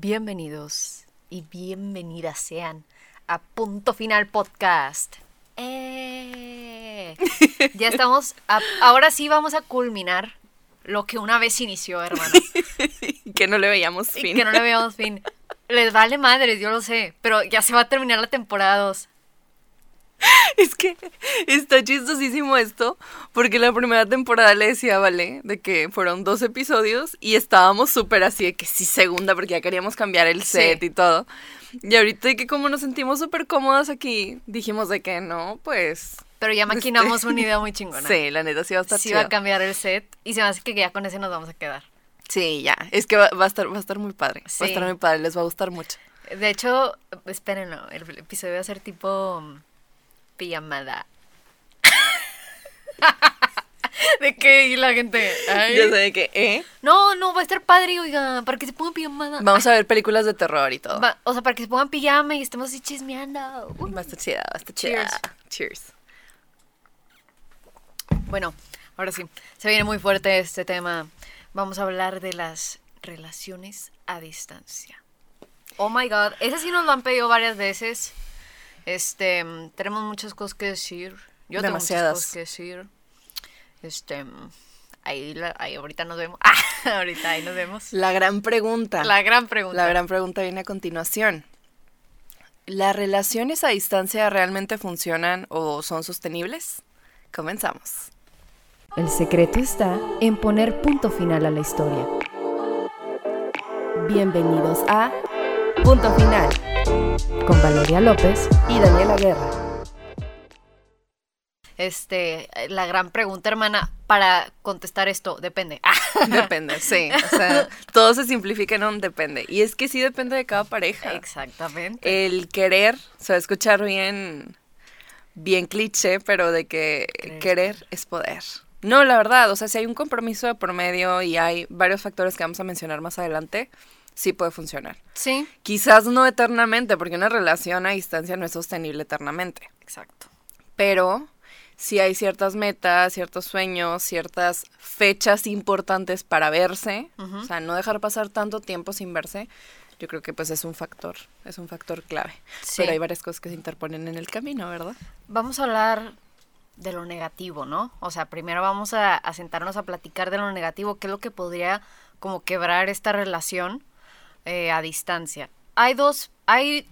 Bienvenidos y bienvenidas sean a Punto Final Podcast. ¡Eh! Ya estamos, a- ahora sí vamos a culminar lo que una vez inició, hermano. que no le veíamos Y fin. que no le veamos fin. Les vale madres, yo lo sé, pero ya se va a terminar la temporada 2. Es que está chistosísimo esto, porque la primera temporada le decía, vale, de que fueron dos episodios y estábamos súper así de que sí, segunda, porque ya queríamos cambiar el Sí. set y todo. Y ahorita de que como nos sentimos súper cómodas aquí, dijimos de que no, pues... Pero ya maquinamos una idea muy chingona. Sí, la neta sí va a estar Sí va a cambiar el set y se me hace que ya con ese nos vamos a quedar. Sí, ya, es que va, va a estar, va a estar muy padre, va a estar muy padre, les va a gustar mucho. De hecho, espérenlo, el episodio va a ser tipo pijamada. ¿De qué? Y la gente. ay. Ya sé de que, ¿eh? No, no, va a estar padre, oiga, para que se pongan pijamada. Vamos a ver películas de terror y todo. Va- o sea, para que se pongan pijama y estemos así chismeando. Uh. Va a estar chida, va a estar chida. Cheers. Cheers. Bueno, ahora sí, se viene muy fuerte este tema. Vamos a hablar de las relaciones a distancia. Oh my god, ese sí nos lo han pedido varias veces. Este, mm, tenemos muchas cosas que decir. Yo tengo muchas Demasiadas. cosas que decir. Este, mm, ahí, la- ahí ahorita nos vemos. Ah, ahorita ahí nos vemos. La gran pregunta. La gran pregunta. La gran pregunta viene a continuación. ¿Las relaciones a distancia realmente funcionan o son sostenibles? Comenzamos. El secreto está en poner punto final a la historia. Bienvenidos a Punto Final con Valeria López y Daniela Guerra. Este, la gran pregunta, hermana, para contestar esto, depende. Depende, sí. O sea, todo se simplifica en un depende. Y es que sí depende de cada pareja. Exactamente. El querer, se va a escuchar bien, bien cliché, pero de que Querer querer es poder. No, la verdad, o sea, si hay un compromiso de por medio y hay varios factores que vamos a mencionar más adelante, sí puede funcionar. Sí, Quizás no eternamente, porque una relación a distancia no es sostenible eternamente. exacto. Pero si hay ciertas metas, ciertos sueños, ciertas fechas importantes para verse, o sea, no dejar pasar tanto tiempo sin verse, yo creo que pues es un factor, es un factor clave. Sí. Pero hay varias cosas que se interponen en el camino, ¿verdad? Vamos a hablar de lo negativo, ¿no? O sea, primero vamos a, a sentarnos a platicar de lo negativo, qué es lo que podría como quebrar esta relación eh, a distancia. Hay dos, hay,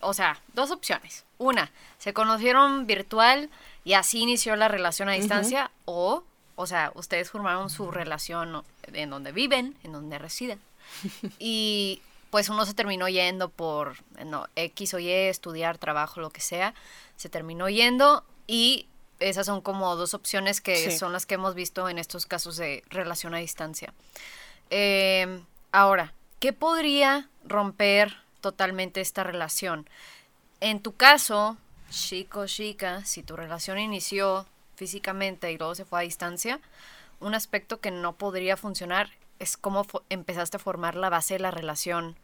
o sea, dos opciones. Una, se conocieron virtual y así inició la relación a distancia, o, o sea, ustedes formaron su relación en donde viven, en donde residen. Y pues uno se terminó yendo por no, X o Y, estudiar, trabajo, lo que sea. Se terminó yendo y esas son como dos opciones que Sí. son las que hemos visto en estos casos de relación a distancia. Eh, ahora, ¿qué podría romper totalmente esta relación? En tu caso, chico, chica, si tu relación inició físicamente y luego se fue a distancia, un aspecto que no podría funcionar es cómo empezaste a formar la base de la relación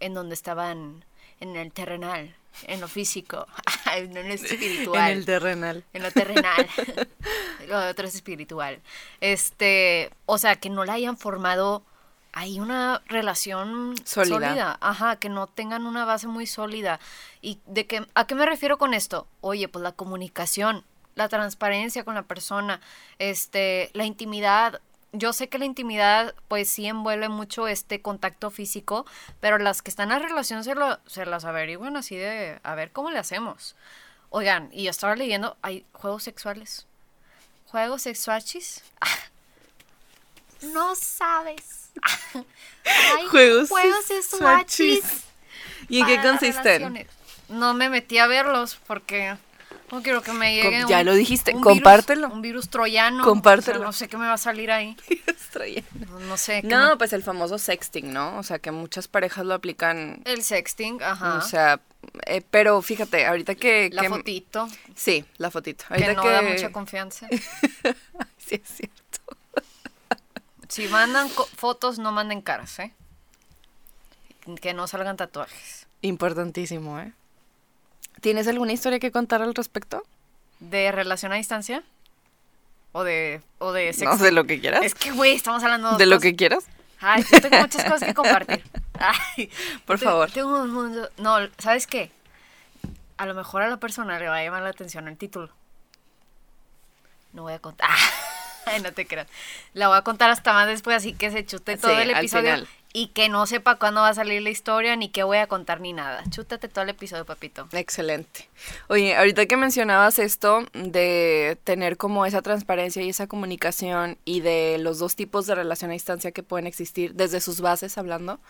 en donde estaban en el terrenal, en lo físico, en lo espiritual En el terrenal. en lo terrenal. lo otro es espiritual. Este, o sea, que no la hayan formado hay una relación Sólida. Ajá, que no tengan una base muy sólida. ¿Y de qué, a qué me refiero con esto? Oye, pues la comunicación, la transparencia con la persona, este, la intimidad. Yo sé que la intimidad, pues sí envuelve mucho este contacto físico, pero las que están en la relación se, lo, se las averiguan así de, a ver cómo le hacemos. Oigan, y yo estaba leyendo, hay juegos sexuales. ¿Juegos sexuales? no sabes. Juegos sexuachis. ¿Y en qué consisten? relaciones. No me metí a verlos porque no quiero que me llegue. ya un- lo dijiste, un compártelo. Virus, un virus troyano. Compártelo. O sea, no sé qué me va a salir ahí. No, no sé. No, me- pues el famoso sexting, ¿no? O sea, que muchas parejas lo aplican. El sexting, ajá. O sea, eh, pero fíjate, ahorita que... la que- fotito, Sí, la fotito. que Ahorita no da mucha confianza. sí, es cierto. Si mandan fotos, no manden caras, ¿eh? Que no salgan tatuajes. Importantísimo, ¿eh? ¿Tienes alguna historia que contar al respecto? ¿De relación a distancia? ¿O de, o de No sexting? sé lo que quieras. Es que, güey, estamos hablando de lo cosas- que quieras. Ay, yo tengo muchas cosas que compartir. Ay, Por favor. tengo un mundo- No, ¿sabes qué? A lo mejor a la persona le va a llamar la atención el título. No voy a contar. Ay, no te creas. La voy a contar hasta más después, así que se chute todo Sí, el episodio y que no sepa cuándo va a salir la historia, ni qué voy a contar, ni nada. Chútate todo el episodio, papito. Excelente. Oye, ahorita que mencionabas esto de tener como esa transparencia y esa comunicación y de los dos tipos de relación a distancia que pueden existir desde sus bases hablando,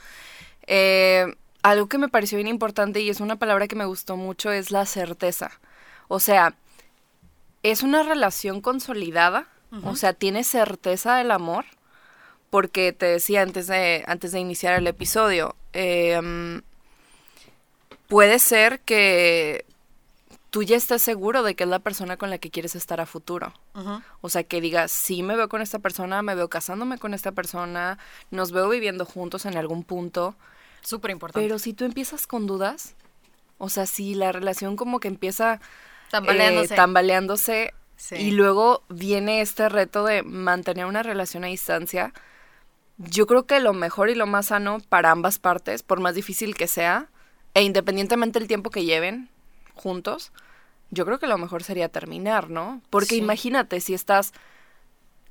eh, algo que me pareció bien importante y es una palabra que me gustó mucho es la certeza. O sea, es una relación consolidada, o sea, tiene certeza del amor, porque te decía antes de, antes de iniciar el episodio, em, puede ser que tú ya estés seguro de que es la persona con la que quieres estar a futuro. O sea, que digas, sí me veo con esta persona, me veo casándome con esta persona, nos veo viviendo juntos en algún punto. Súper importante. Pero si tú empiezas con dudas, o sea, si la relación como que empieza Tambaleándose. eh, tambaleándose Sí. y luego viene este reto de mantener una relación a distancia, yo creo que lo mejor y lo más sano para ambas partes, por más difícil que sea, e independientemente del tiempo que lleven juntos, yo creo que lo mejor sería terminar, ¿no? Porque Sí. imagínate si estás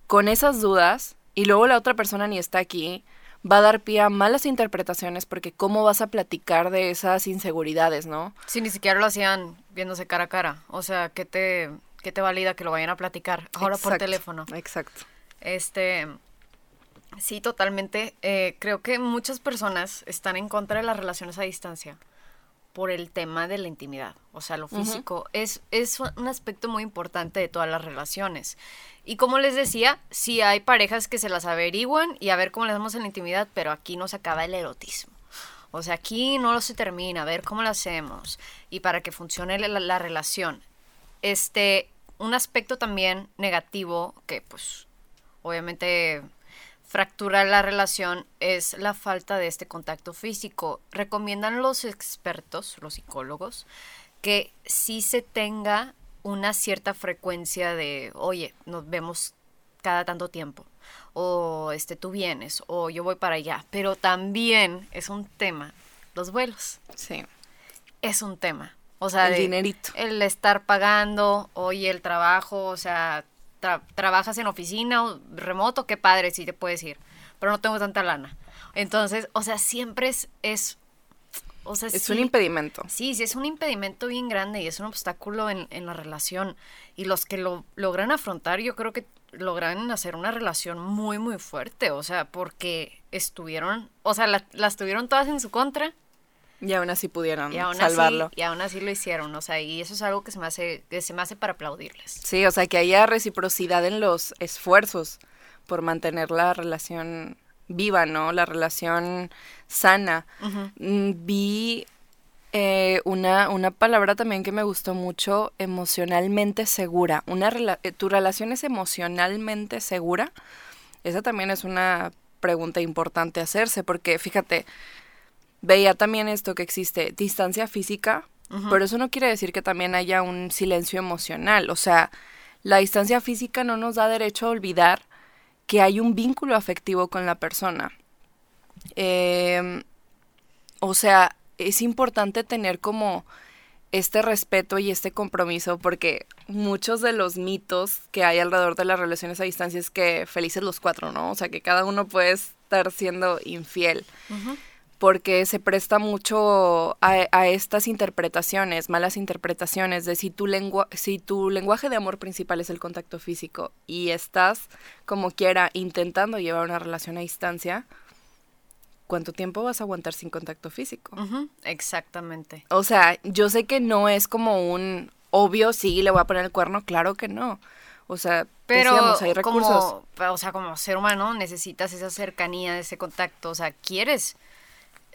con esas dudas y luego la otra persona ni está aquí, va a dar pie a malas interpretaciones porque cómo vas a platicar de esas inseguridades, ¿no? Sí, ni siquiera lo hacían viéndose cara a cara. O sea, ¿qué te, qué te valida que lo vayan a platicar ahora por Exacto, teléfono? Exacto. Este, sí, totalmente. Eh, creo que muchas personas están en contra de las relaciones a distancia por el tema de la intimidad. O sea, lo físico es, es un aspecto muy importante de todas las relaciones. Y como les decía, sí hay parejas que se las averiguan y a ver cómo le damos en la intimidad, pero aquí no se acaba el erotismo. O sea, aquí no se termina, a ver cómo lo hacemos. Y para que funcione la, la relación. Este, un aspecto también negativo que pues obviamente fractura la relación es la falta de este contacto físico. Recomiendan los expertos, los psicólogos, que sí se tenga una cierta frecuencia de, oye, nos vemos cada tanto tiempo, o este, tú vienes, o yo voy para allá, pero también es un tema, los vuelos, Sí. es un tema. O sea, El de- dinerito. el estar pagando, oye, el trabajo, o sea, tra- trabajas en oficina o remoto, qué padre, sí te puedes ir, pero no tengo tanta lana. Entonces, o sea, siempre es, es o sea, Es sí- un impedimento. Sí, sí, es un impedimento bien grande y es un obstáculo en, en la relación. Y los que lo logran afrontar, yo creo que logran hacer una relación muy, muy fuerte. O sea, porque estuvieron, o sea, la- las tuvieron todas en su contra Y aún así pudieron y aún, salvarlo. así, y aún así lo hicieron. O sea, y eso es algo que se me hace, que se me hace para aplaudirles. Sí, o sea, que haya reciprocidad en los esfuerzos por mantener la relación viva, ¿no? La relación sana. Mm, Vi eh, una, una palabra también que me gustó mucho, emocionalmente segura. Una rela- eh, ¿Tu relación es emocionalmente segura? Esa también es una pregunta importante hacerse, porque fíjate, veía también esto que existe, distancia física, pero eso no quiere decir que también haya un silencio emocional. O sea, la distancia física no nos da derecho a olvidar que hay un vínculo afectivo con la persona. Em, o sea, es importante tener como este respeto y este compromiso porque muchos de los mitos que hay alrededor de las relaciones a distancia es que felices los cuatro, ¿no? O sea, que cada uno puede estar siendo infiel porque se presta mucho a, a estas interpretaciones, malas interpretaciones de si tu, lengua, si tu lenguaje de amor principal es el contacto físico y estás como quiera intentando llevar una relación a distancia, ¿cuánto tiempo vas a aguantar sin contacto físico? Exactamente. O sea, yo sé que no es como un obvio, sí, le voy a poner el cuerno, claro que no. O sea, Pero decíamos, hay recursos. como, o sea, como ser humano necesitas esa cercanía, ese contacto. O sea, quieres,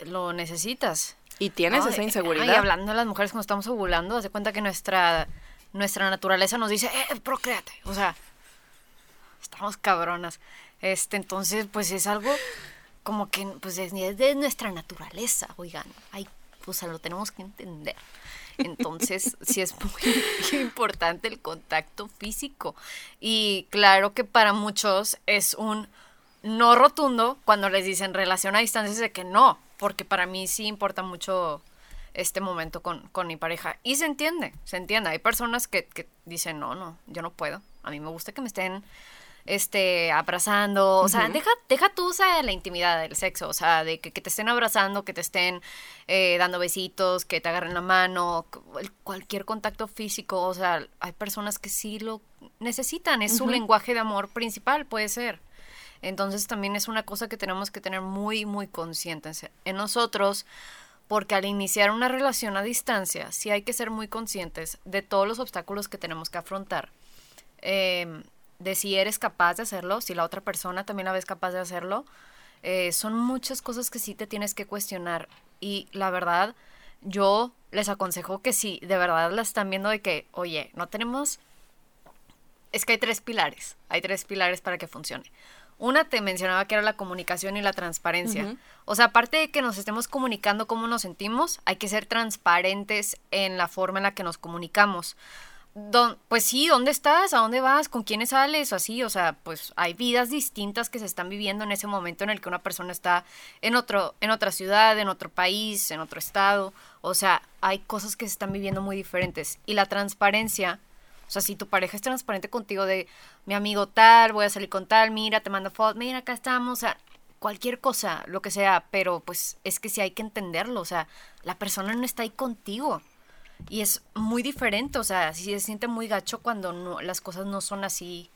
lo necesitas. Y tienes ¿no? esa inseguridad. Y hablando de las mujeres cuando estamos ovulando, haz de cuenta que nuestra, nuestra naturaleza nos dice, eh, procréate. O sea, estamos cabronas. Este, entonces, pues es algo como que, pues es, es de nuestra naturaleza, oigan. Ay, o sea, lo tenemos que entender. Entonces, sí es muy importante el contacto físico. Y claro que para muchos es un no rotundo cuando les dicen relación a distancia, es de que no, porque para mí sí importa mucho este momento con, con mi pareja. Y se entiende, se entiende. Hay personas que, que dicen, no, no, yo no puedo. A mí me gusta que me estén este, abrazando, o sea, deja, deja tú o sea, la intimidad del sexo, o sea, de que, que te estén abrazando, que te estén eh, dando besitos, que te agarren la mano, cu- cualquier contacto físico, o sea, hay personas que sí lo necesitan, es su lenguaje de amor principal, puede ser. Entonces también es una cosa que tenemos que tener muy, muy conscientes en nosotros, porque al iniciar una relación a distancia, sí hay que ser muy conscientes de todos los obstáculos que tenemos que afrontar. Eh, de si eres capaz de hacerlo, si la otra persona también la ves capaz de hacerlo. Eh, son muchas cosas que sí te tienes que cuestionar. Y la verdad, yo les aconsejo que si de verdad la están viendo de que, oye, no tenemos es que hay tres pilares, hay tres pilares para que funcione. Una te mencionaba que era la comunicación y la transparencia. O sea, aparte de que nos estemos comunicando cómo nos sentimos, hay que ser transparentes en la forma en la que nos comunicamos. Don, pues sí, ¿dónde estás? ¿A dónde vas? ¿Con quiénes sales? O así, o sea, pues hay vidas distintas que se están viviendo en ese momento en el que una persona está en otro, en otra ciudad, en otro país, en otro estado. O sea, hay cosas que se están viviendo muy diferentes. Y la transparencia, o sea, si tu pareja es transparente contigo de mi amigo tal, voy a salir con tal, mira, te mando fotos, mira, acá estamos, o sea, cualquier cosa, lo que sea, pero pues es que sí hay que entenderlo, o sea, la persona no está ahí contigo. Y es muy diferente, o sea, sí se siente muy gacho cuando no, las cosas no son así,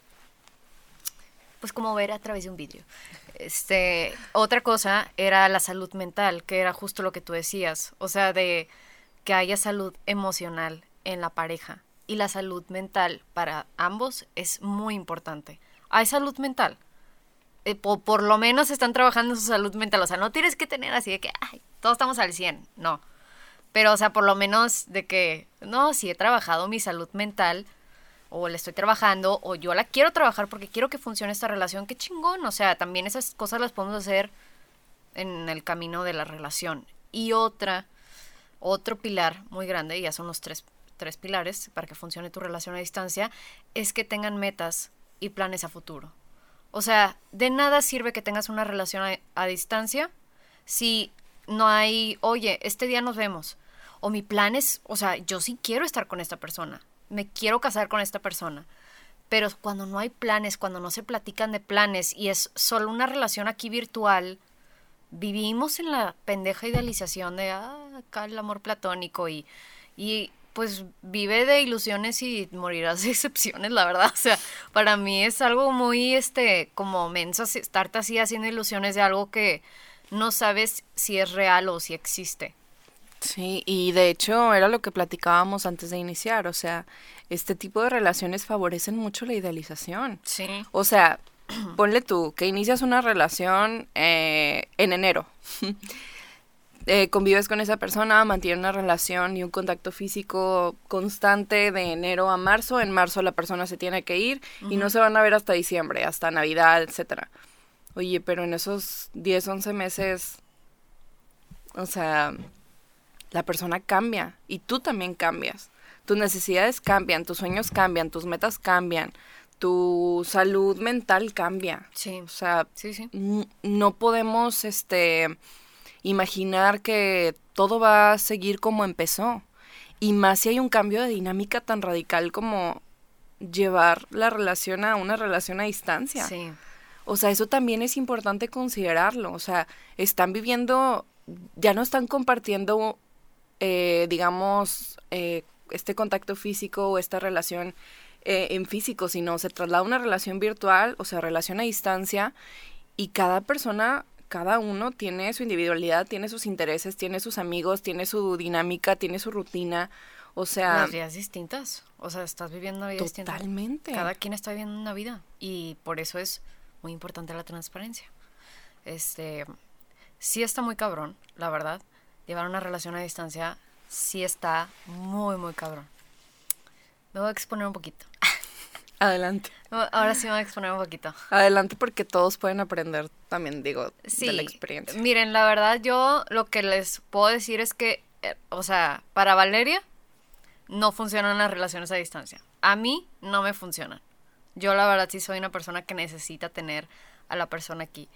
pues como ver a través de un vídeo. Este, otra cosa era la salud mental, que era justo lo que tú decías, o sea, de que haya salud emocional en la pareja. Y la salud mental para ambos es muy importante. Hay salud mental. Eh, po- por, lo menos están trabajando en su salud mental. O sea, no tienes que tener así de que, ay, todos estamos al 100. No. Pero, o sea, por lo menos de que, no, si he trabajado mi salud mental, o la estoy trabajando, o yo la quiero trabajar porque quiero que funcione esta relación, qué chingón. O sea, también esas cosas las podemos hacer en el camino de la relación. Y otra, otro pilar muy grande, y ya son los tres, tres pilares para que funcione tu relación a distancia, es que tengan metas y planes a futuro. O sea, de nada sirve que tengas una relación a, distancia si no hay, oye, este día nos vemos. O mi plan es, o sea, yo sí quiero estar con esta persona. Me quiero casar con esta persona. Pero cuando no hay planes, cuando no se platican de planes y es solo una relación aquí virtual, vivimos en la pendeja idealización de, ah, acá el amor platónico y pues vive de ilusiones y morirás de excepciones, la verdad. O sea, para mí es algo muy, este, como menso así- estarte así haciendo ilusiones de algo que no sabes si es real o si existe. Sí, y de hecho era lo que platicábamos antes de iniciar, o sea, este tipo de relaciones favorecen mucho la idealización. Sí. O sea, ponle tú que inicias una relación eh, en enero. Eh, convives con esa persona, mantienes una relación y un contacto físico constante de enero a marzo. En marzo la persona se tiene que ir y no se van a ver hasta diciembre, hasta Navidad, etcétera. Oye, pero en esos 10, 11 meses, o sea, la persona cambia y tú también cambias. Tus necesidades cambian, tus sueños cambian, tus metas cambian, tu salud mental cambia. Sí. O sea, Sí, sí. n- no podemos este imaginar que todo va a seguir como empezó. Y más si hay un cambio de dinámica tan radical como llevar la relación a una relación a distancia. Sí. O sea, eso también es importante considerarlo. O sea, están viviendo, ya no están compartiendo, eh, digamos, eh, este contacto físico o esta relación eh, en físico, sino se traslada a una relación virtual, o sea, relación a distancia, y cada persona, cada uno tiene su individualidad, tiene sus intereses, tiene sus amigos, tiene su dinámica, tiene su rutina. O sea, Las vidas distintas. O sea, estás viviendo una vida distinta. totalmente. Cada quien está viviendo una vida. Y por eso es muy importante la transparencia. Este. Sí está muy cabrón, la verdad. Llevar una relación a distancia sí está muy, muy cabrón. Me voy a exponer un poquito. Adelante. Ahora sí me voy a exponer un poquito. Adelante porque todos pueden aprender también, digo, Sí, de la experiencia. miren, la verdad yo lo que les puedo decir es que, eh, o sea, para Valeria no funcionan las relaciones a distancia. A mí no me funcionan. Yo la verdad sí soy una persona que necesita tener a la persona aquí.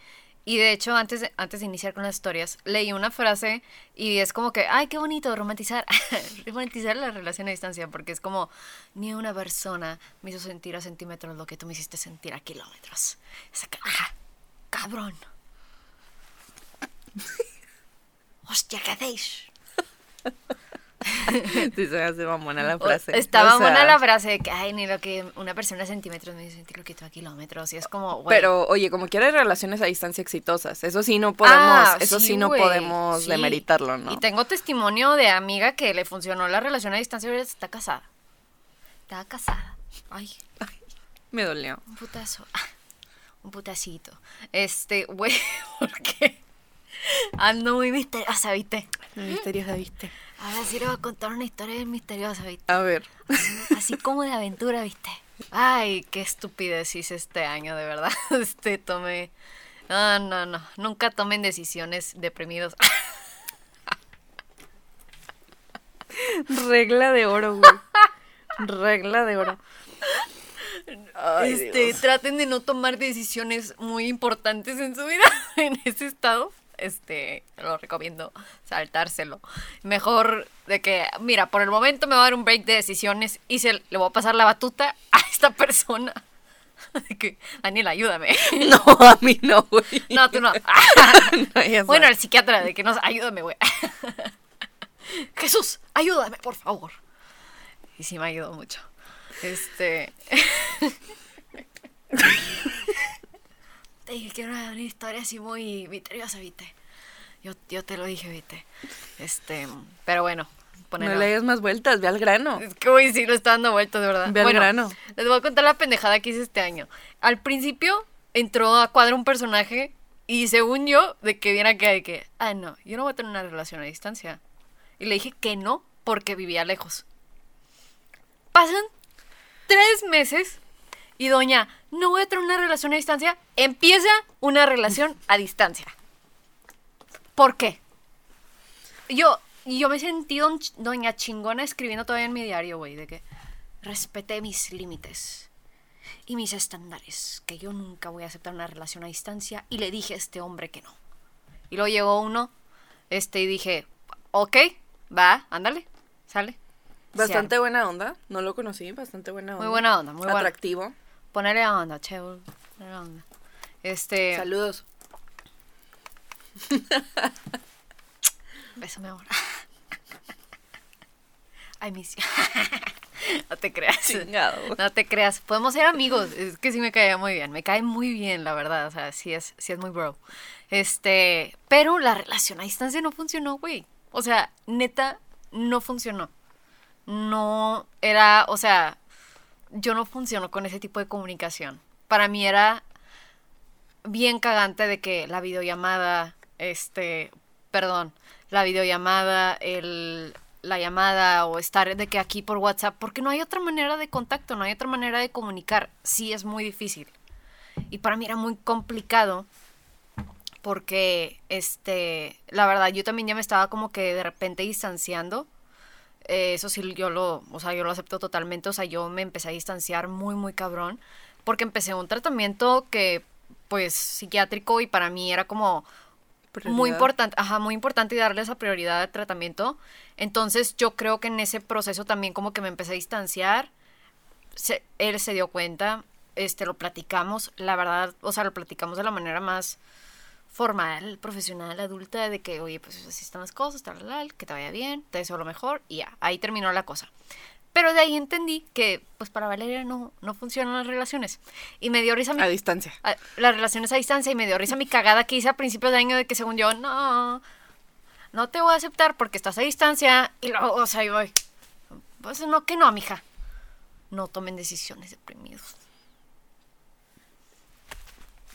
Y de hecho, antes de, antes de iniciar con las historias, leí una frase y es como que, ay, qué bonito romantizar, romantizar la relación a distancia, porque es como, ni una persona me hizo sentir a centímetros lo que tú me hiciste sentir a kilómetros. Es ah, cabrón. Hostia, ¿qué hacéis? Sí, se hace mamona la frase. O sea, buena la frase de que, ay, ni lo que una persona a centímetros me sentir lo que tú a kilómetros. Y es como, Pero, oye, como quiera hay relaciones a distancia exitosas. Eso sí no podemos, Ah, eso sí, sí, no podemos sí. demeritarlo, ¿no? Y tengo testimonio de amiga que le funcionó la relación a distancia y ahora está casada. Está casada. Ay, Me dolió. un putazo. Ah, un putacito. Este, güey, porque ando muy misteriosa, ¿viste? Misteriosa, ¿viste? Ahora sí le voy a contar una historia bien misteriosa, ¿viste? A ver. Así como de aventura, ¿viste? Ay, qué estupidez hice este año, de verdad. Este, tomé... No, no, no. Nunca tomen decisiones deprimidos. Regla de oro, güey. Regla de oro. Ay, este, Dios. traten de no tomar decisiones muy importantes en su vida en ese estado. Este, lo recomiendo saltárselo. Mejor de que, mira, por el momento me va a dar un break de decisiones y se le voy a pasar la batuta a esta persona. Que, Daniel, ayúdame. No, a mí no, güey. No, tú no. Bueno, el psiquiatra de que nos ayúdame, güey. Jesús, ayúdame, por favor. Y sí me ayudó mucho. Este. Te dije que era una historia así muy misteriosa, viste. Yo, yo te lo dije, viste. Este, pero bueno, no ponelo. le des más vueltas, ve al grano. Es que hoy sí lo está dando vueltas, de verdad. Ve al grano. les voy a contar la pendejada que hice este año. Al principio entró a cuadro un personaje y según yo, de que viera que de que, ah, no, yo no voy a tener una relación a distancia. Y le dije que no porque vivía lejos. Pasan tres meses y doña, no voy a tener una relación a distancia, empieza una relación a distancia. ¿Por qué? Yo, yo me sentí don- doña chingona escribiendo todavía en mi diario, güey, de que respeté mis límites y mis estándares, que yo nunca voy a aceptar una relación a distancia y le dije a este hombre que no. Y luego llegó uno, este, y dije, ok, va, ándale, sale. Bastante buena onda. No lo conocí, bastante buena onda. Muy buena onda, muy buena. Ponele onda, che, ponele onda. Este, Saludos. beso, mi amor. Ay, mis... no te creas. Chingado. No te creas, podemos ser amigos. Es que sí me caía muy bien. Me cae muy bien, la verdad. O sea, sí es, sí es muy bro. Este, pero la relación a distancia no funcionó, güey. O sea, neta, no funcionó. No era, o sea, yo no funciono con ese tipo de comunicación. Para mí era bien cagante de que la videollamada, este, perdón, la videollamada, el, la llamada o estar de que aquí por WhatsApp, porque no hay otra manera de contacto, no hay otra manera de comunicar. Sí es muy difícil. Y para mí era muy complicado porque, este, la verdad, yo también ya me estaba como que de repente distanciando. Eh, eso sí, yo lo, o sea, yo lo acepto totalmente. O sea, yo me empecé a distanciar muy, muy cabrón. Porque empecé un tratamiento que, pues, psiquiátrico y para mí era como muy importante, ajá, muy importante y darle esa prioridad al tratamiento. Entonces, yo creo que en ese proceso también como que me empecé a distanciar. Se- él se dio cuenta, este, lo platicamos, la verdad, o sea, lo platicamos de la manera más formal, profesional, adulta, de que, oye, pues así están las cosas, tal, tal, tal, que te vaya bien, te deseo lo mejor, y ya, ahí terminó la cosa. Pero de ahí entendí que, pues para Valeria no, no funcionan las relaciones. Y me dio risa mi A distancia. a- las relaciones a distancia y me dio risa mi cagada que hice a principios de año de que según yo, no, no te voy a aceptar porque estás a distancia y luego, o sea, ahí voy. Pues no, que no, mija. No tomen decisiones deprimidos.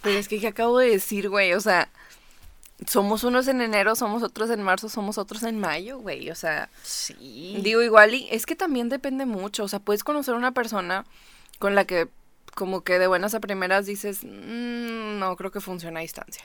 Pero es que, ¿qué acabo de decir, güey? O sea, somos unos en enero, somos otros en marzo, somos otros en mayo, güey. O sea, Sí. digo igual y es que también depende mucho. O sea, puedes conocer a una persona con la que como que de buenas a primeras dices, "Mm, no creo que funcione a distancia.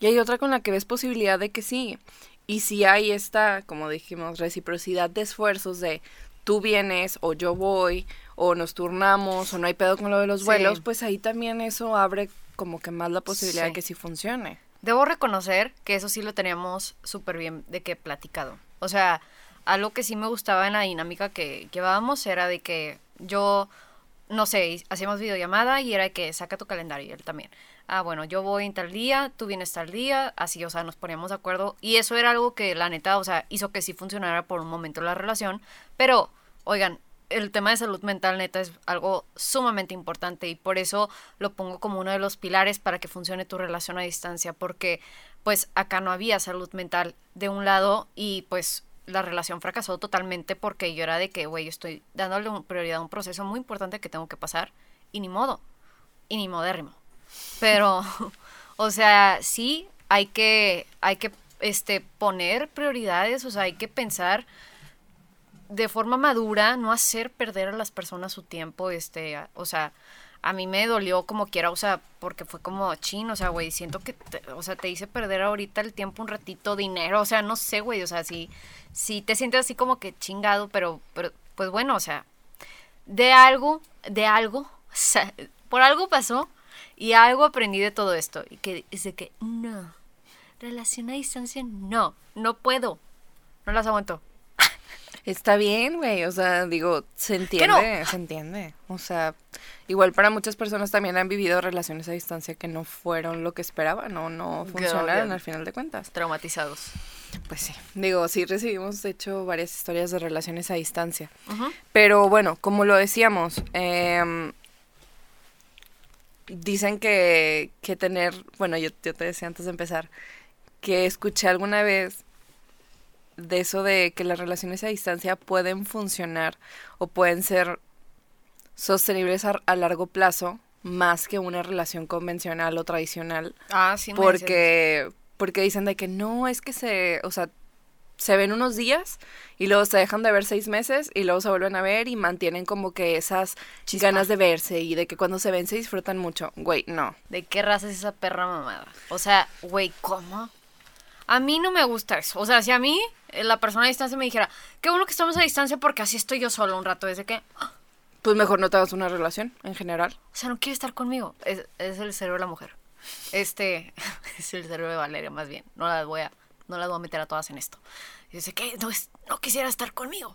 Y hay otra con la que ves posibilidad de que sí. Y si hay esta, como dijimos, reciprocidad de esfuerzos de tú vienes o yo voy o nos turnamos o no hay pedo con lo de los Sí. vuelos, pues ahí también eso abre como que más la posibilidad de que sí funcione. debo reconocer que eso sí lo teníamos súper bien de que platicado. O sea, algo que sí me gustaba en la dinámica que llevábamos era de que yo, no sé, hacíamos videollamada y era de que saca tu calendario y él también. Ah, bueno, yo voy en tal día, tú vienes tal día, así, o sea, nos poníamos de acuerdo. Y eso era algo que la neta, o sea, hizo que sí funcionara por un momento la relación. Pero, oigan, el tema de salud mental neta es algo sumamente importante y por eso lo pongo como uno de los pilares para que funcione tu relación a distancia, porque pues acá no había salud mental de un lado y pues la relación fracasó totalmente porque yo era de que, güey, estoy dándole prioridad a un proceso muy importante que tengo que pasar y ni modo, y ni modérrimo. Pero, o sea, sí hay que, hay que este, poner prioridades, o sea, hay que pensar de forma madura, no hacer perder a las personas su tiempo, este, o sea, a mí me dolió como quiera, o sea, porque fue como chin, o sea, güey, siento que, o sea, te hice perder ahorita el tiempo un ratito, dinero, o sea, no sé, güey, o sea, si, si te sientes así como que chingado, pero, pero, pues bueno, o sea, de algo, de algo, o sea, por algo pasó y algo aprendí de todo esto, y que es de que, no, relación a distancia, no, no puedo, no las aguanto. Está bien, güey, o sea, digo, se entiende, se entiende. O sea, igual para muchas personas también han vivido relaciones a distancia que no fueron lo que esperaban o no funcionaron al final de cuentas. Traumatizados. Pues sí, digo, sí recibimos de hecho varias historias de relaciones a distancia. Pero bueno, como lo decíamos, eh, dicen que, que tener, bueno, yo, yo te decía antes de empezar, que escuché alguna vez de eso de que las relaciones a distancia pueden funcionar o pueden ser sostenibles a, largo plazo más que una relación convencional o tradicional. Ah, sí. porque, porque dicen de que no, es que se, o sea, se ven unos días y luego se dejan de ver seis meses y luego se vuelven a ver y mantienen como que esas ganas de verse y de que cuando se ven se disfrutan mucho. Güey, no. ¿De qué raza es esa perra mamada? O sea, güey, ¿cómo? A mí no me gusta eso. O sea, si a mí eh, la persona a distancia me dijera, qué bueno que estamos a distancia porque así estoy yo solo un rato, desde que... Pues mejor no te hagas una relación en general. O sea, no quiere estar conmigo. Es, el cerebro de la mujer. Este es el cerebro de Valeria, más bien. No las voy a, no las voy a meter a todas en esto. dice, ¿qué? No, no quisiera estar conmigo.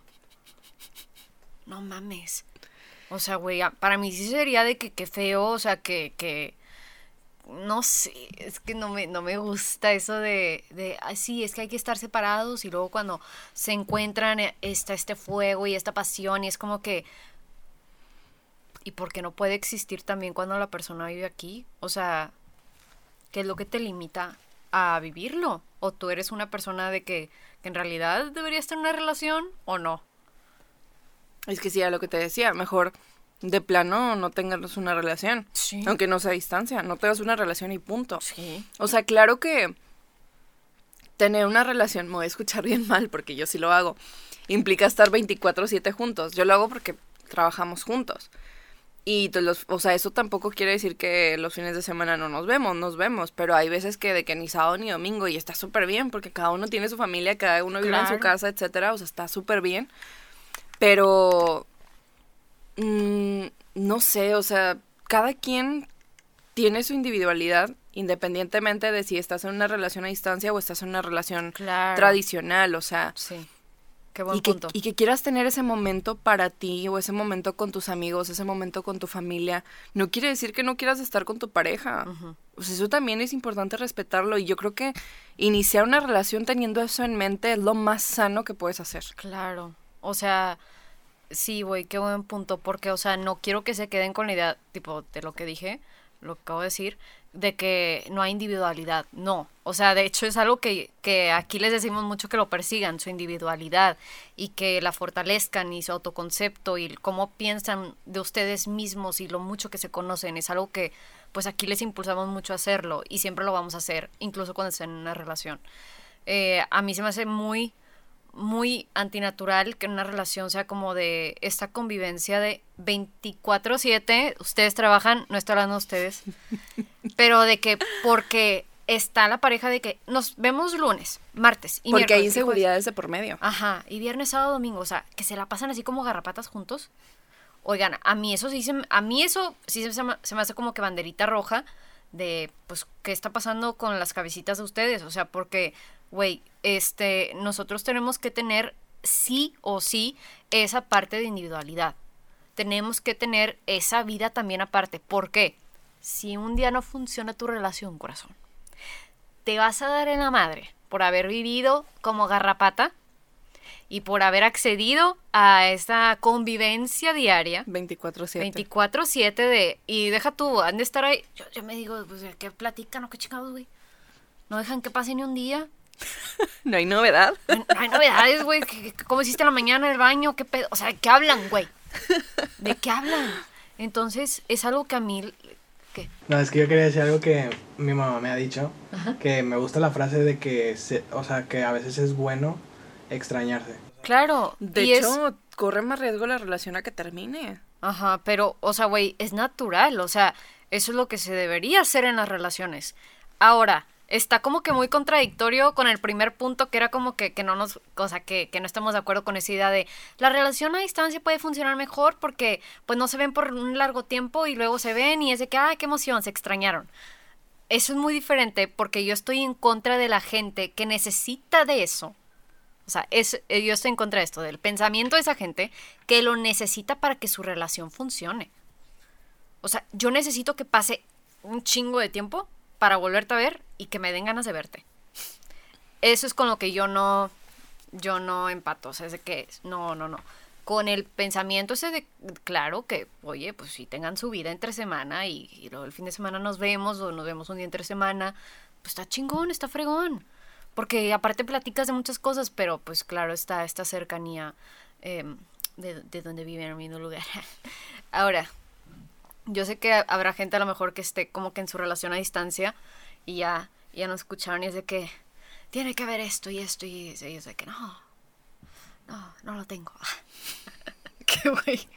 No mames. O sea, güey, para mí sí sería de que qué feo, o sea, que, que, no sé, es que no me, no me gusta eso de, de sí, es que hay que estar separados y luego cuando se encuentran eh, está este fuego y esta pasión y es como que, ¿y por qué no puede existir también cuando la persona vive aquí? O sea, ¿qué es lo que te limita a vivirlo? ¿O tú eres una persona de que, que en realidad debería estar en una relación o no? Es que sí, a lo que te decía, mejor de plano no tengas una relación. Aunque no sea a distancia, no tengas una relación y punto. Sí. O sea, claro que tener una relación, me voy a escuchar bien mal porque yo sí lo hago, implica estar 24/7 juntos. Yo lo hago porque trabajamos juntos. Y los, o sea, eso tampoco quiere decir que los fines de semana no nos vemos, nos vemos, pero hay veces que de que ni sábado ni domingo y está súper bien porque cada uno tiene su familia, cada uno vive en su casa, etcétera, o sea, está súper bien. Pero Mm, no sé, o sea, cada quien tiene su individualidad independientemente de si estás en una relación a distancia o estás en una relación tradicional, o sea. Sí. Qué buen y, punto. Que, y que quieras tener ese momento para ti o ese momento con tus amigos, ese momento con tu familia, no quiere decir que no quieras estar con tu pareja. O sea, eso también es importante respetarlo y yo creo que iniciar una relación teniendo eso en mente es lo más sano que puedes hacer. Claro. O sea, Sí, güey, qué buen punto, porque, o sea, no quiero que se queden con la idea, tipo, de lo que dije, lo que acabo de decir, de que no hay individualidad. No, o sea, de hecho es algo que, que aquí les decimos mucho que lo persigan, su individualidad, y que la fortalezcan y su autoconcepto y cómo piensan de ustedes mismos y lo mucho que se conocen. Es algo que, pues aquí les impulsamos mucho a hacerlo y siempre lo vamos a hacer, incluso cuando estén en una relación. Eh, a mí se me hace muy muy antinatural que una relación sea como de esta convivencia de 24/7, ustedes trabajan, no estoy hablando de ustedes, pero de que porque está la pareja de que nos vemos lunes, martes y Porque hay inseguridades de por medio. Ajá, y viernes, sábado, domingo, o sea, que se la pasan así como garrapatas juntos. Oigan, a mí eso sí se, a mí eso sí se me, se me hace como que banderita roja de, pues, qué está pasando con las cabecitas de ustedes. O sea, porque, güey, este, nosotros tenemos que tener sí o sí esa parte de individualidad. Tenemos que tener esa vida también aparte. ¿Por qué? Si un día no funciona tu relación, corazón, te vas a dar en la madre por haber vivido como garrapata y por haber accedido a esta convivencia diaria 24/7. 24-7 de. Y deja tú, han de estar ahí. Yo, yo me digo, pues, ¿qué platican o qué chingados, güey? No dejan que pase ni un día. No hay novedad. No, no hay novedades, güey. ¿Qué- qué- ¿Cómo hiciste en la mañana en el baño? ¿Qué pedo? O sea, ¿qué hablan, güey? ¿De qué hablan? Entonces, es algo que a mí. ¿Qué? No, es que yo quería decir algo que mi mamá me ha dicho, que me gusta la frase de que, se, o sea, que a veces es bueno extrañarse. Claro. De y es- hecho, corre más riesgo la relación a que termine. Ajá, pero, o sea, güey, es natural, o sea, eso es lo que se debería hacer en las relaciones. Ahora, está como que muy contradictorio con el primer punto, que era como que, que no nos, o sea, que, que no estamos de acuerdo con esa idea de la relación a distancia puede funcionar mejor porque, pues, no se ven por un largo tiempo y luego se ven y es de que, ay, qué emoción, se extrañaron. Eso es muy diferente porque yo estoy en contra de la gente que necesita de eso. O sea, es, eh, yo estoy en contra de esto, del pensamiento de esa gente que lo necesita para que su relación funcione. O sea, yo necesito que pase un chingo de tiempo para volverte a ver y que me den ganas de verte. Eso es con lo que yo no, yo no empato. O sea, es de que no, no, no. Con el pensamiento ese de, claro que, oye, pues si tengan su vida entre semana y, y luego el fin de semana nos vemos o nos vemos un día entre semana, pues está chingón, está fregón. Porque aparte platicas de muchas cosas, pero pues claro está esta cercanía em, de, de donde viven en el mismo lugar. Ahora, yo sé que habrá gente a lo mejor que esté como que en su relación a distancia y ya, ya no escucharon y es de que tiene que haber esto y esto y, y es de que no, no, no lo tengo. Qué güey.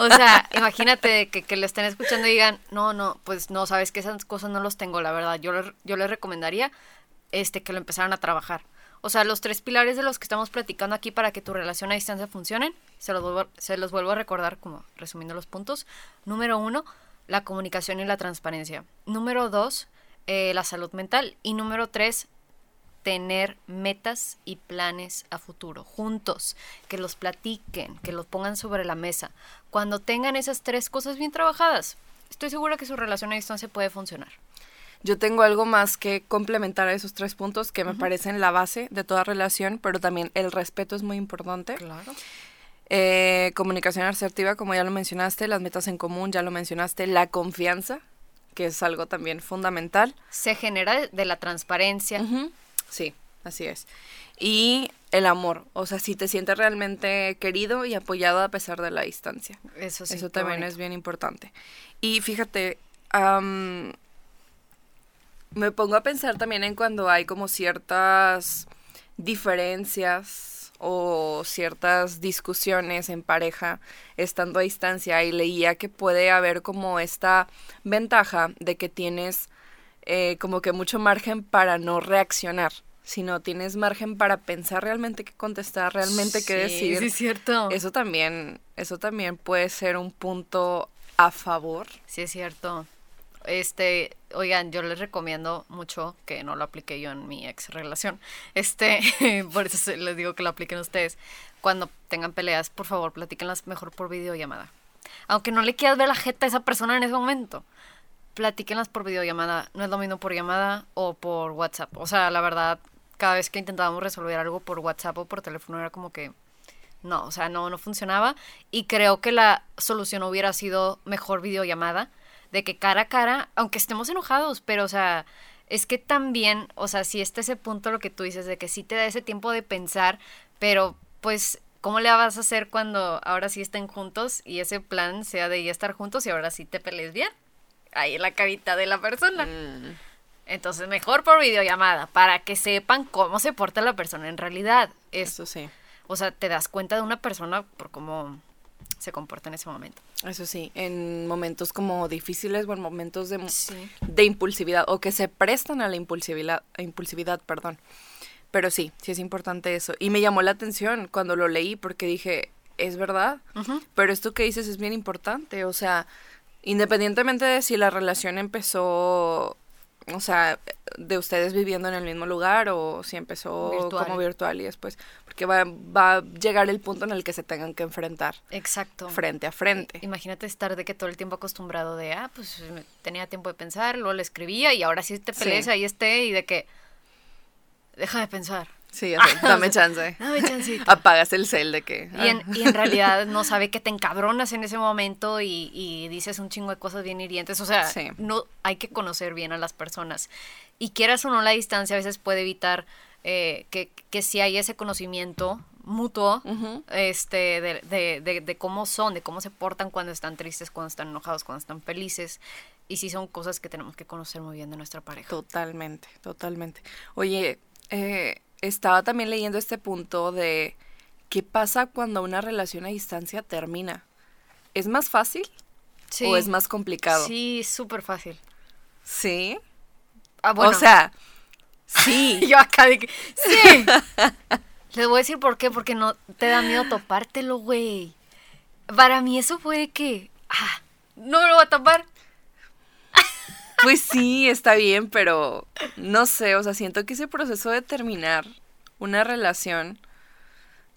O sea, imagínate que, que lo estén escuchando y digan, no, no, pues no, sabes que esas cosas no los tengo, la verdad. Yo, yo les recomendaría este, que lo empezaran a trabajar. O sea, los tres pilares de los que estamos platicando aquí para que tu relación a distancia funcionen, se los vuelvo, se los vuelvo a recordar como resumiendo los puntos. Número uno, la comunicación y la transparencia. Número dos, eh, la salud mental. Y número tres, tener metas y planes a futuro, juntos, que los platiquen, que los pongan sobre la mesa. Cuando tengan esas tres cosas bien trabajadas, estoy segura que su relación a distancia puede funcionar. Yo tengo algo más que complementar a esos tres puntos que me parecen la base de toda relación, pero también el respeto es muy importante. Claro. Eh, comunicación asertiva, como ya lo mencionaste, las metas en común, ya lo mencionaste, la confianza, que es algo también fundamental. Se genera de la transparencia. Sí, así es. Y el amor, o sea, si te sientes realmente querido y apoyado a pesar de la distancia. Eso sí. Eso también bonito. es bien importante. Y fíjate, am, me pongo a pensar también en cuando hay como ciertas diferencias o ciertas discusiones en pareja estando a distancia y leía que puede haber como esta ventaja de que tienes eh, como que mucho margen para no reaccionar, sino tienes margen para pensar realmente qué contestar, realmente qué Sí, decir. Sí, es cierto. Eso también, eso también puede ser un punto a favor. Sí, es cierto. Este, oigan, yo les recomiendo mucho que no lo aplique yo en mi ex relación. Este, por eso les digo que lo apliquen ustedes. Cuando tengan peleas, por favor, platíquenlas mejor por videollamada. Aunque no le quieras ver la jeta a esa persona en ese momento, platíquenlas por videollamada. No es lo mismo por llamada o por WhatsApp. O sea, la verdad, cada vez que intentábamos resolver algo por WhatsApp o por teléfono era como que no, o sea, no, no funcionaba. Y creo que la solución hubiera sido mejor videollamada, de que cara a cara, aunque estemos enojados, pero, o sea, es que también, o sea, si está ese punto lo que tú dices, de que sí te da ese tiempo de pensar, pero pues, ¿cómo le vas a hacer cuando ahora sí estén juntos y ese plan sea de ya estar juntos y ahora sí te pelees bien? Ahí en la carita de la persona. Entonces, mejor por videollamada, para que sepan cómo se porta la persona en realidad. Es, Eso sí. o sea, te das cuenta de una persona por cómo se comporta en ese momento. Eso sí, en momentos como difíciles o en momentos de, Sí. de impulsividad o que se prestan a la impulsividad, a impulsividad, perdón. Pero sí, sí es importante eso. Y me llamó la atención cuando lo leí porque dije, es verdad. Pero esto que dices es bien importante, o sea, independientemente de si la relación empezó, o sea, de ustedes viviendo en el mismo lugar o si empezó Virtual. como virtual y después, porque va, va a llegar el punto en el que se tengan que enfrentar Exacto. frente a frente. Imagínate estar de que todo el tiempo acostumbrado de, ah, pues tenía tiempo de pensar, luego le escribía y ahora sí te pelees, Sí. ahí esté y de que, deja de pensar. Sí, dame chance. Dame chancita. Apagas el cel de que... Y en, ah. y en realidad no sabe que te encabronas en ese momento y, y dices un chingo de cosas bien hirientes. O sea, Sí. no hay que conocer bien a las personas. Y quieras o no, la distancia a veces puede evitar eh, que, que si hay ese conocimiento mutuo este, de, de, de, de cómo son, de cómo se portan cuando están tristes, cuando están enojados, cuando están felices. Y sí son cosas que tenemos que conocer muy bien de nuestra pareja. Totalmente, totalmente. Oye, eh, estaba también leyendo este punto de qué pasa cuando una relación a distancia termina. ¿Es más fácil Sí. o es más complicado? Sí, súper fácil. Sí. Ah, bueno. O sea, sí. Yo acá de que, sí. Les voy a decir por qué, porque no te da miedo topártelo, güey. Para mí eso fue que, ah, no me lo voy a tapar. Pues sí, está bien, pero no sé, o sea, siento que ese proceso de terminar una relación,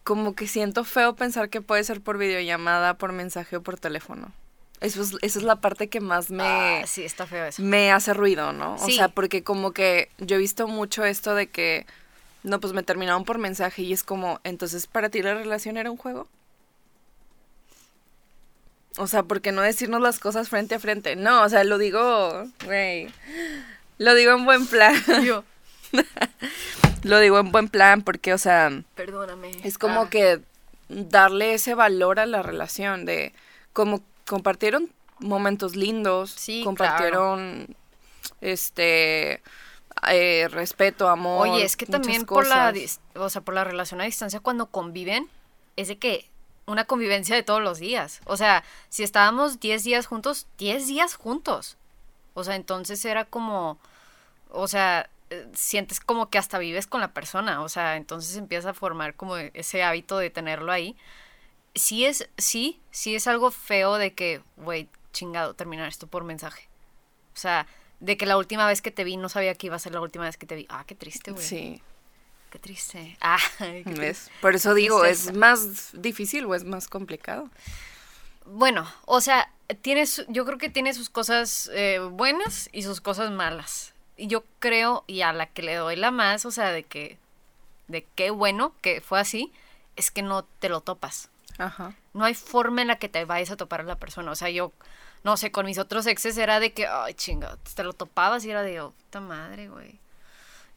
como que siento feo pensar que puede ser por videollamada, por mensaje o por teléfono. Eso es, esa es la parte que más me... Ah, sí, está feo eso. me hace ruido, ¿no? O sea, porque como que yo he visto mucho esto de que, no, pues me terminaron por mensaje y es como, entonces para ti la relación era un juego. O sea, ¿por qué no decirnos las cosas frente a frente? No, o sea, lo digo, güey, lo digo en buen plan, Yo, lo digo en buen plan porque, o sea, perdóname. es como Ah, que darle ese valor a la relación de como compartieron momentos lindos, Sí, compartieron este eh, respeto, amor. Oye, es que también por la, cosas. o sea, por la relación a distancia cuando conviven, es de que una convivencia de todos los días. O sea, si estábamos 10 días juntos, 10 días juntos. O sea, entonces era como, o sea, eh, sientes como que hasta vives con la persona. O sea, entonces empieza a formar como ese hábito de tenerlo ahí. Sí es, sí, sí es algo feo de que, güey, chingado, terminar esto por mensaje. O sea, de que la última vez que te vi no sabía que iba a ser la última vez que te vi. Ah, qué triste, güey. Sí, Qué triste. Ah, qué triste. Por eso digo. ¿es más difícil o es más complicado? Bueno, o sea, tiene su- yo creo que tiene sus cosas eh, buenas y sus cosas malas. Y yo creo, y a la que le doy la más, o sea, de que, de qué bueno que fue así, es que no te lo topas. Ajá. No hay forma en la que te vayas a topar a la persona. O sea, yo, no sé, con mis otros exes era de que, ay, chinga, te lo topabas y era de, oh, puta madre, güey.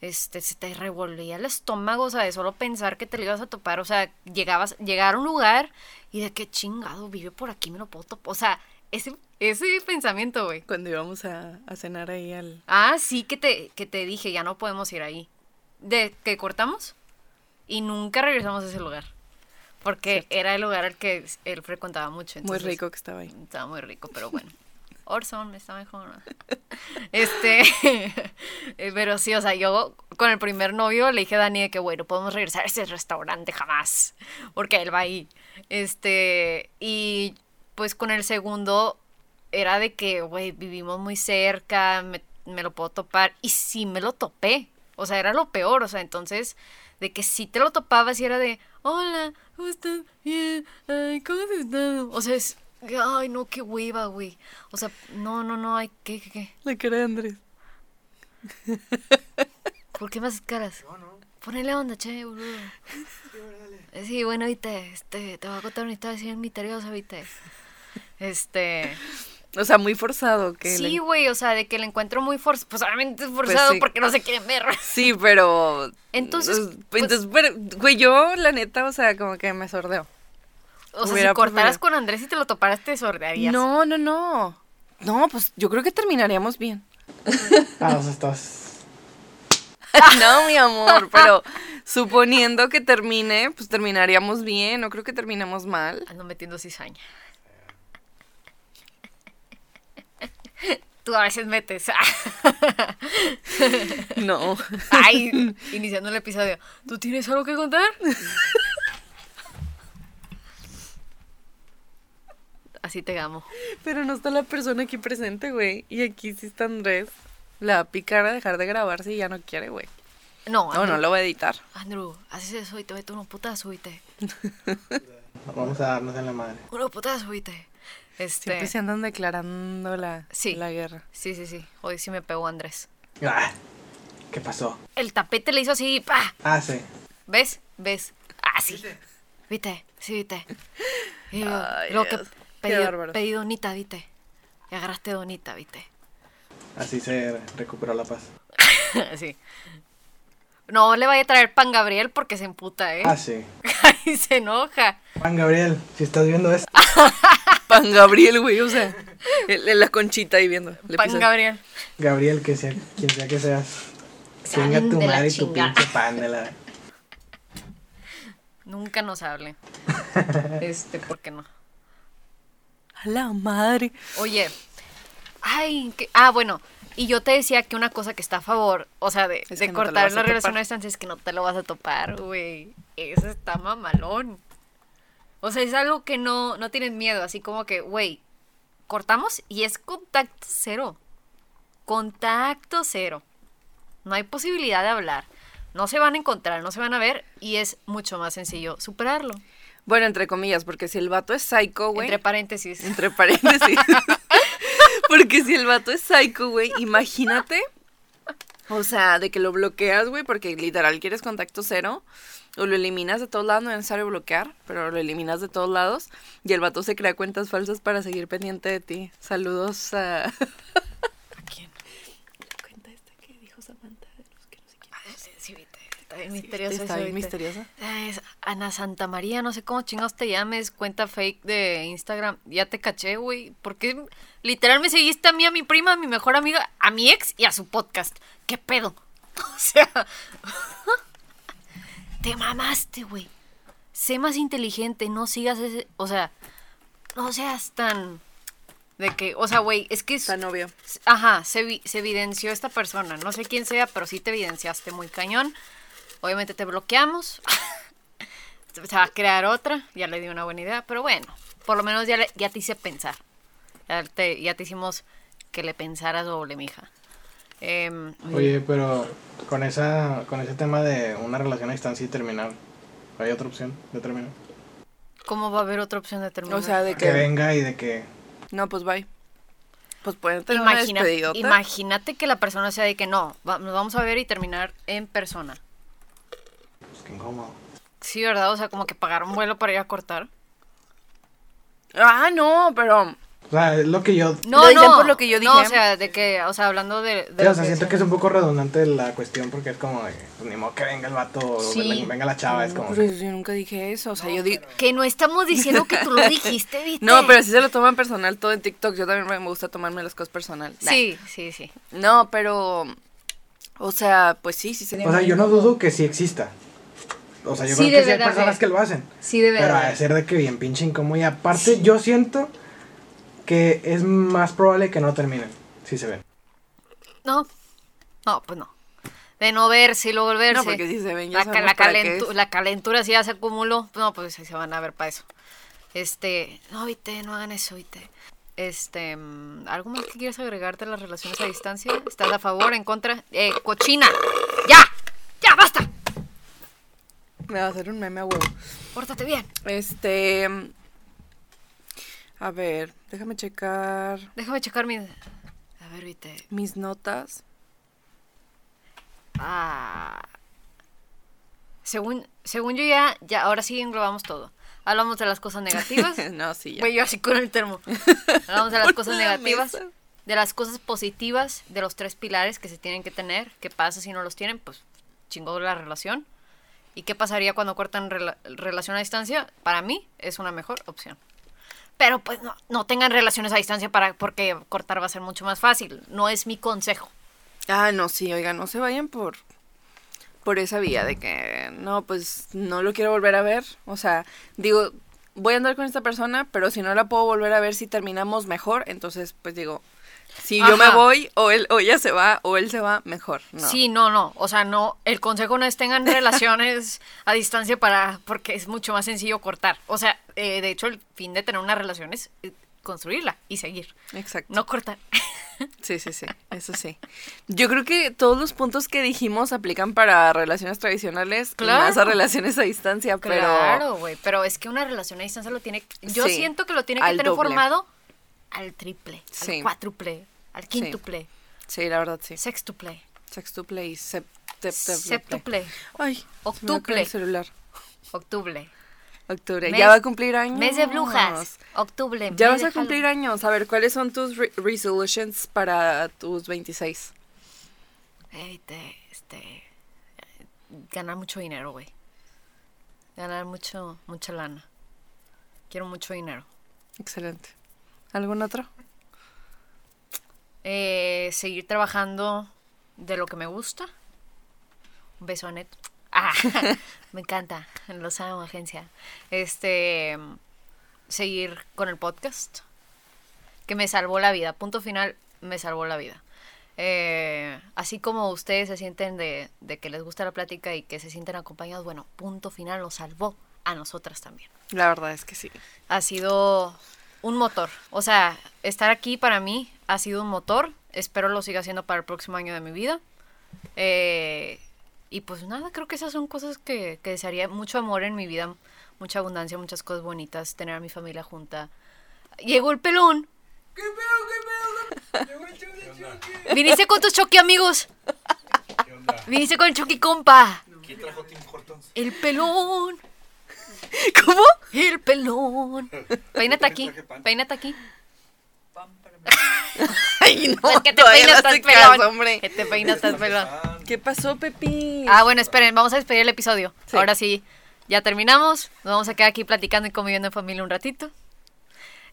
Este, se te revolvía el estómago, o sea, de solo pensar que te lo ibas a topar. O sea, llegabas, llegar a un lugar y de que chingado, vive por aquí, me lo puedo topar. O sea, ese, ese pensamiento, güey. Cuando íbamos a, a cenar ahí al... Ah, sí, que te, que te dije, ya no podemos ir ahí. De que cortamos y nunca regresamos a ese lugar. Porque era el lugar al que él frecuentaba mucho. Muy rico que estaba ahí. Estaba muy rico, pero bueno. Orson está mejor. Este, eh, pero sí, o sea, yo con el primer novio le dije a Dani de que, bueno, podemos regresar a ese restaurante jamás, porque él va ahí. Este, y pues con el segundo era de que, güey, vivimos muy cerca, me, me lo puedo topar, y sí me lo topé. O sea, era lo peor, o sea, entonces, de que si te lo topabas y era de, hola, ¿cómo estás? Bien, ay, ¿cómo has estado? O sea, es, ay, no, qué hueva, güey. O sea, no, no, no, ay, ¿qué, qué, qué? La cara de Andrés. ¿Por qué me haces caras? Ponele onda, che, boludo. Sí, bueno, viste, este, te voy a contar una historia así misteriosa, viste. Este, O sea, muy forzado. Que sí, le- güey, o sea, de que el encuentro muy forzado, pues obviamente es forzado sí. porque no se quieren ver. Sí, pero... Entonces, pues- Entonces, pero, güey, yo, la neta, o sea, como que me sordeo. O sea, si cortaras preferido. con Andrés y te lo toparas, te sordearías. No, no, no. No, pues yo creo que terminaríamos bien. Ah, o sea, estás. no, mi amor, pero suponiendo que termine, pues terminaríamos bien. No creo que terminemos mal. Ando metiendo cizaña. Tú a veces metes. No. Ay, iniciando el episodio. ¿Tú tienes algo que contar? Así te amo. Pero no está la persona aquí presente, güey. Y aquí sí está Andrés. La va a picar a dejar de grabarse y ya no quiere, güey. No, No, no Andrew, lo voy a editar. Andrew, haces eso y te meto unos putazo y te. Vamos a darnos en la madre. Unos putazo y te. Este. Siempre se andan declarando la, Sí. la guerra. Sí, sí, sí. Hoy sí me pegó Andrés. Ah, ¿Qué pasó? El tapete le hizo así, pa. Ah, sí. ¿Ves? ¿Ves? Ah, sí. ¿Viste? Sí, viste. Y Ay, lo que Dios. Pedí, pedí donita, ¿viste? Y agarraste donita, ¿viste? Así se recuperó la paz. sí. No le vaya a traer pan Gabriel porque se emputa, ¿eh? Ah, sí. y se enoja. Juan Gabriel, si estás viendo esto. Pan Gabriel, güey, o sea, el- el- la conchita ahí viendo. le pan pisa. Gabriel. Gabriel, que sea, quien sea que seas. Chinga tu de la madre y tu pinche pan de la. Nunca nos hable. este, ¿por qué no? A la madre. Oye, ay, que, ah, bueno, y yo te decía que una cosa que está a favor, o sea, de, de que no te lo cortar a la relación a distancia es que no te lo vas a topar, güey. Eso está mamalón. O sea, es algo que no, no tienes miedo, así como que, güey, cortamos y es contacto cero. Contacto cero. No hay posibilidad de hablar. No se van a encontrar, no se van a ver y es mucho más sencillo superarlo. Bueno, entre comillas, porque si el vato es psycho, güey. Entre paréntesis. Entre paréntesis. porque si el vato es psycho, güey, imagínate. O sea, de que lo bloqueas, güey, porque literal quieres contacto cero. O lo eliminas de todos lados, no es necesario bloquear, pero lo eliminas de todos lados. Y el vato se crea cuentas falsas para seguir pendiente de ti. Saludos a. ¿A quién? La cuenta esta que dijo Samantha de los que no sé quién. Ah, sí, sí, viste. Está bien misteriosa. Está bien misteriosa. Es Ana Santa María, no sé cómo chingados te llames, cuenta fake de Instagram. Ya te caché, güey. Porque literal me seguiste a mí, a mi prima, a mi mejor amiga, a mi ex y a su podcast. ¿Qué pedo? O sea. te mamaste, güey. Sé más inteligente, no sigas ese. O sea, no seas tan. De que, o sea, güey, es que es. Novio. Ajá, se, se evidenció esta persona. No sé quién sea, pero sí te evidenciaste muy cañón. Obviamente te bloqueamos. se va a crear otra. Ya le di una buena idea. Pero bueno, por lo menos ya, le- ya te hice pensar. Ya te, ya te hicimos que le pensaras doble, mija. Em, Oye, pero con esa con ese tema de una relación a distancia y terminar, ¿hay otra opción de terminar? ¿Cómo va a haber otra opción de terminar? O sea, de Que que. venga y de que... No, pues bye. Pues pueden tener una imagínate que la persona sea de que no, va- nos vamos a ver y terminar en persona. Incómodo. Sí, ¿verdad? O sea, como que pagar un vuelo para ir a cortar. Ah, no, pero. O sea, es lo que yo... No, Lo dicen no. por lo que yo No, dije. o sea, de que, o sea, hablando de. de Sí, o sea, siento que es un poco redundante la cuestión porque es como de, pues ni modo que venga el vato o Sí. venga- venga la chava, es como... Pero yo nunca dije eso. O sea, yo digo. Que no estamos diciendo que tú lo dijiste, ¿viste? No, pero si se lo toman personal todo en TikTok. Yo también me gusta tomarme las cosas personal. Nah. Sí, sí, sí. No, pero. O sea, pues sí, sí sería. O sea, yo no dudo que sí exista. O sea, yo Sí creo que sí hay de personas que lo hacen. Sí, debe Pero haber. a ser de que bien pinche incómodo. Y aparte, yo siento que es más probable que no terminen. Si se ven. No, no, pues no. De no verse y luego volverse. No, porque si se ven, ya la, calentu- calentura si ya se acumuló. No, pues sí se van a ver para eso. Este, no, viste, no hagan eso, viste. Este, mm, ¿algo más que quieras agregarte a las relaciones a distancia? ¿Estás a favor, en contra? Eh, cochina, ya. Me va a hacer un meme a huevo. Pórtate bien. Este. A ver, déjame checar Déjame checar mi... A ver, viste. mis notas. Ah. Según, según yo ya, ya, ahora sí englobamos todo. Hablamos de las cosas negativas. no, sí, ya. Güey, yo así con el termo. Hablamos de las cosas negativas, mesa. de las cosas positivas, de los tres pilares que se tienen que tener. ¿Qué pasa si no los tienen? Pues chingó la relación. ¿Y qué pasaría cuando cortan rela- relación a distancia? Para mí es una mejor opción. Pero pues no, no tengan relaciones a distancia para, porque cortar va a ser mucho más fácil. No es mi consejo. Ah, no, sí, oiga, no se vayan por por esa vía de que no, pues no lo quiero volver a ver. O sea, digo, voy a andar con esta persona, pero si no la puedo volver a ver si terminamos mejor, entonces pues digo, si yo me voy o él o ella se va o él se va, mejor. No. Sí, no, no. O sea, no. El consejo no es tengan relaciones a distancia para. porque es mucho más sencillo cortar. O sea, eh, de hecho, el fin de tener una relación es construirla y seguir. Exacto. No cortar. Sí, sí, sí, eso sí. Yo creo que todos los puntos que dijimos aplican para relaciones tradicionales, Claro. más a relaciones a distancia, pero Claro, güey. Pero es que una relación a distancia lo tiene. Yo Sí, siento que lo tiene que tener doble. formado al triple, Sí. al cuádruple, al quintuple, sí, la verdad sí. sextuple, Sextuple y sept- tep- tep- septuple, Ay, me octuple, el celular. octuble. Octubre. Mes- ya va a cumplir años. Mes de brujas. Octubre. Ya vas a cumplir Halloween. años. A ver, ¿cuáles son tus re- resolutions para tus 26? Ey, te- este, ganar mucho dinero, güey. Ganar mucho, mucha lana. Quiero mucho dinero. Excelente. ¿Algún otro? Eh, seguir trabajando de lo que me gusta. Un beso a Neto. Ah, me encanta. Los amo, agencia. Este, seguir con el podcast. Que me salvó la vida. Punto final, me salvó la vida. Eh, así como ustedes se sienten de, de que les gusta la plática y que se sienten acompañados, bueno, punto final nos salvó a nosotras también La verdad es que sí. ha sido un motor. O sea, estar aquí para mí ha sido un motor. Espero lo siga haciendo para el próximo año de mi vida. Eh, y pues nada, creo que esas son cosas que, que desearía. Mucho amor en mi vida, mucha abundancia, muchas cosas bonitas, tener a mi familia junta. Llegó el pelón. Viniste con tus choque amigos. Viniste con el choque compa. ¿Quién trajo Tim Hortons? El pelón. ¿Cómo? El pelón. Peínate aquí. Peínate aquí. Ay, no, Pues que te peinas tan pelón. caso, hombre. Que te peinas tan pelón. ¿Qué pasó, Pepi? Ah, bueno, esperen, vamos a despedir el episodio. Sí. Ahora sí, ya terminamos. Nos vamos a quedar aquí platicando y conviviendo en familia un ratito.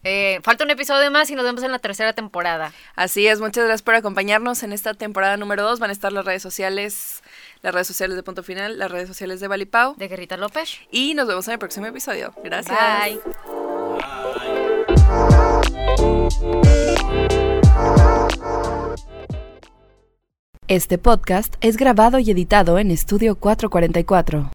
Eh, falta un episodio más y nos vemos en la tercera temporada. Así es, muchas gracias por acompañarnos en esta temporada número 2. Van a estar las redes sociales, las redes sociales de Punto Final, las redes sociales de Valipau. De Guerrita López. Y nos vemos en el próximo episodio. Gracias. Bye. Este podcast es grabado y editado en Estudio 444.